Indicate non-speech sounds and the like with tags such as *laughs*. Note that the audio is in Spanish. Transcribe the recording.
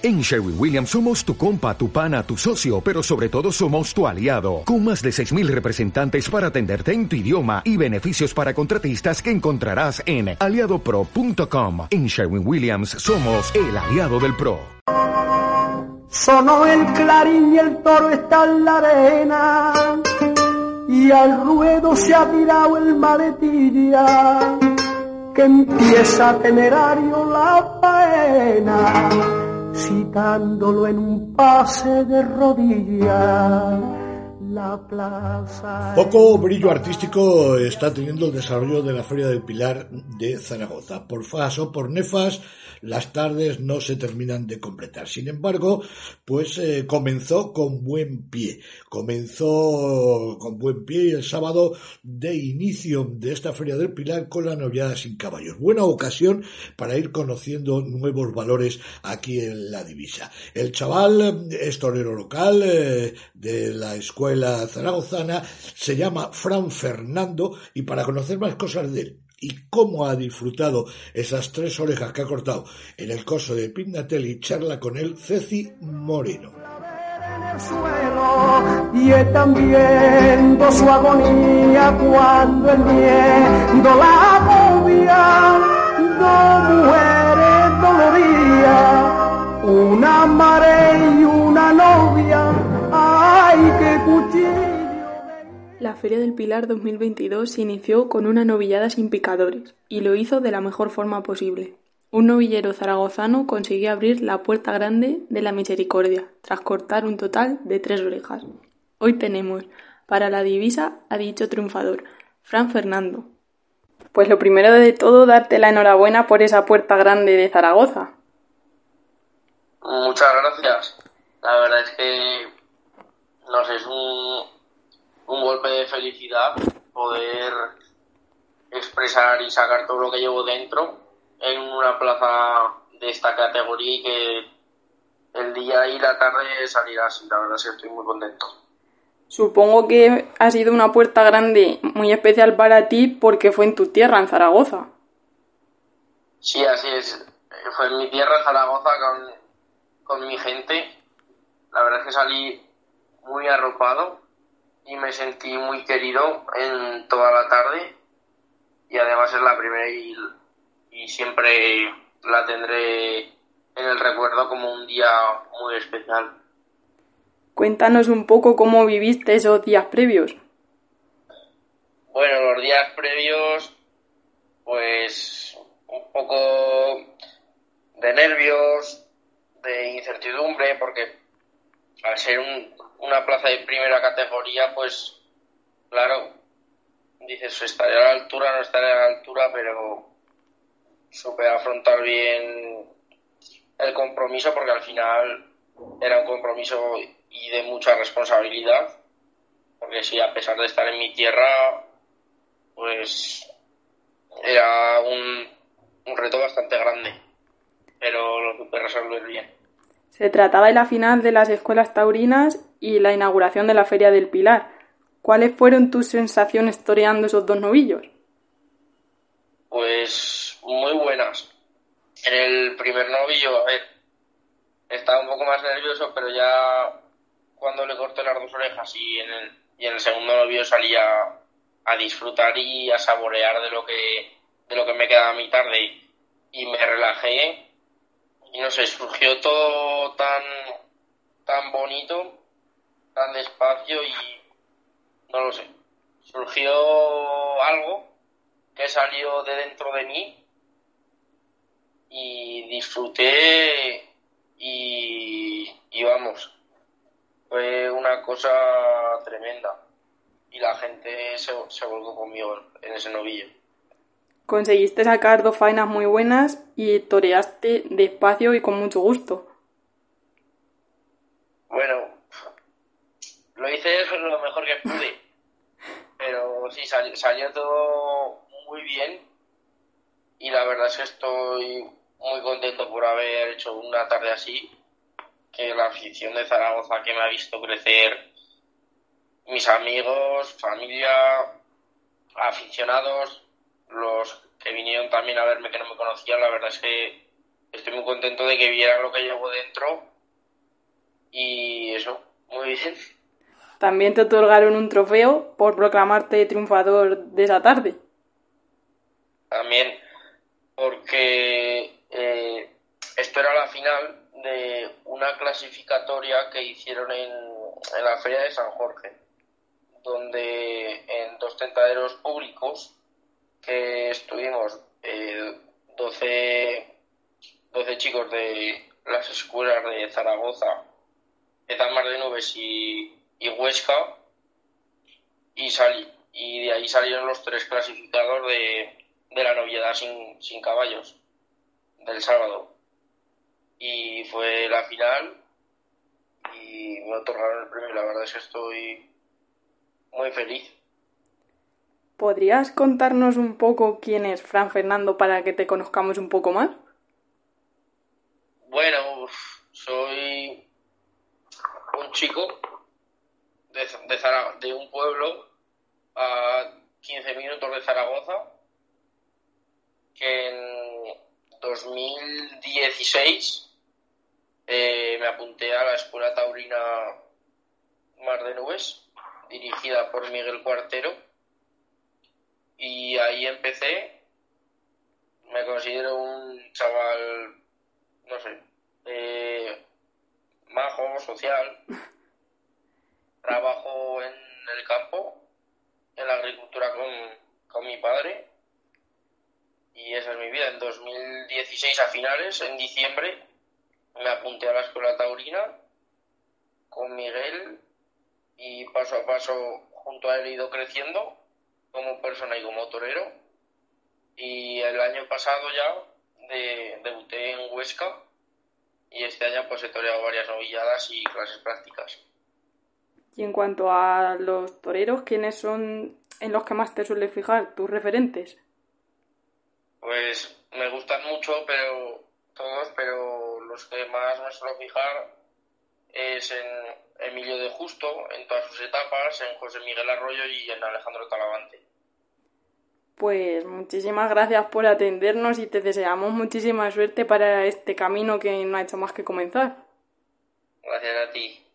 En Sherwin Williams somos tu compa, tu pana, tu socio, pero sobre todo somos tu aliado, con más de 6.000 representantes para atenderte en tu idioma y beneficios para contratistas que encontrarás en aliadopro.com. En Sherwin Williams somos el aliado del PRO. Sonó el clarín y el toro está en la arena, y al ruedo se ha tirado el maletilla, que empieza temerario la faena La plaza. Poco brillo artístico está teniendo el desarrollo de la Feria del Pilar de Zaragoza. Por FAS o por NEFAS, las tardes no se terminan de completar. Sin embargo, pues eh, comenzó con buen pie. Comenzó con buen pie el sábado de inicio de esta Feria del Pilar con la novillada sin caballos. Buena ocasión para ir conociendo nuevos valores aquí en la divisa. El chaval es torero local eh, de la escuela zaragozana, se llama Fran Fernando y para conocer más cosas de él y cómo ha disfrutado esas tres orejas que ha cortado en el coso de Pignatelli, charla con él Ceci Moreno. Feria del Pilar 2022 se inició con una novillada sin picadores, y lo hizo de la mejor forma posible. Un novillero zaragozano consiguió abrir la puerta grande de la misericordia, tras cortar un total de tres orejas. Hoy tenemos, para la divisa, a dicho triunfador, Fran Fernando. Pues lo primero de todo, darte la enhorabuena por esa puerta grande de Zaragoza. Muchas gracias. La verdad es que, no sé, es un golpe de felicidad poder expresar y sacar todo lo que llevo dentro en una plaza de esta categoría y que el día y la tarde salirá así. La verdad es que estoy muy contento. Supongo que ha sido una puerta grande, muy especial para ti, porque fue en tu tierra, en Zaragoza. Sí, así es. Fue en mi tierra, Zaragoza, con, con mi gente. La verdad es que salí muy arropado y me sentí muy querido en toda la tarde y además es la primera y, y siempre la tendré en el recuerdo como un día muy especial. Cuéntanos un poco cómo viviste esos días previos. Bueno, los días previos, pues un poco de nervios, de incertidumbre, porque al ser un, una plaza de primera categoría, pues claro, dices, estaré a la altura, no estaré a la altura, pero supe afrontar bien el compromiso porque al final era un compromiso y de mucha responsabilidad, porque sí, a pesar de estar en mi tierra, pues era un, un reto bastante grande, pero lo supe resolver bien. Se trataba de la final de las escuelas taurinas y la inauguración de la Feria del Pilar. ¿Cuáles fueron tus sensaciones toreando esos dos novillos? Pues muy buenas. En el primer novillo, a ver, estaba un poco más nervioso, pero ya cuando le corté las dos orejas y en el, y en el segundo novillo salía a disfrutar y a saborear de lo que de lo que me quedaba a mi tarde y me relajé y no sé, surgió todo tan, tan bonito, tan despacio y no lo sé. Surgió algo que salió de dentro de mí y disfruté y, y vamos, fue una cosa tremenda y la gente se, se volvió conmigo en ese novillo. Conseguiste sacar dos faenas muy buenas y toreaste despacio y con mucho gusto. Bueno, lo hice lo mejor que pude. Pero sí, salió, salió todo muy bien. Y la verdad es que estoy muy contento por haber hecho una tarde así. Que la afición de Zaragoza que me ha visto crecer, mis amigos, familia, aficionados, los que vinieron también a verme que no me conocían, la verdad es que estoy muy contento de que viera lo que llevo dentro y eso, muy bien. También te otorgaron un trofeo por proclamarte triunfador de esa tarde. También, porque eh, esto era la final de una clasificatoria que hicieron en, en la Feria de San Jorge, donde en dos tentaderos públicos que estuvimos eh, 12, 12 chicos de las escuelas de Zaragoza, Mar de Nubes y, y Huesca, y, salí, y de ahí salieron los tres clasificados de, de la noviedad sin, sin caballos del sábado. Y fue la final y me otorgaron el premio. La verdad es que estoy muy feliz. ¿Podrías contarnos un poco quién es Fran Fernando para que te conozcamos un poco más? Bueno, soy un chico de, de, un pueblo a 15 minutos de Zaragoza que en 2016 eh, me apunté a la Escuela Taurina Mar de Nubes, dirigida por Miguel Cuartero, ahí empecé. Me considero un chaval, no sé, eh, majo, social. *laughs* Trabajo en el campo, en la agricultura con, con mi padre y esa es mi vida. En 2016 a finales, en diciembre, me apunté a la escuela taurina con Miguel y paso a paso junto a él he ido creciendo como persona y como torero. Y el año pasado ya de, debuté en Huesca y este año pues he toreado varias novilladas y clases prácticas. Y en cuanto a los toreros, ¿quiénes son en los que más te suele fijar tus referentes? Pues me gustan mucho, pero todos, pero los que más me suelo fijar es en Emilio de Justo, en todas sus etapas, en José Miguel Arroyo y en Alejandro Talavante. Pues muchísimas gracias por atendernos y te deseamos muchísima suerte para este camino que no ha hecho más que comenzar. Gracias a ti.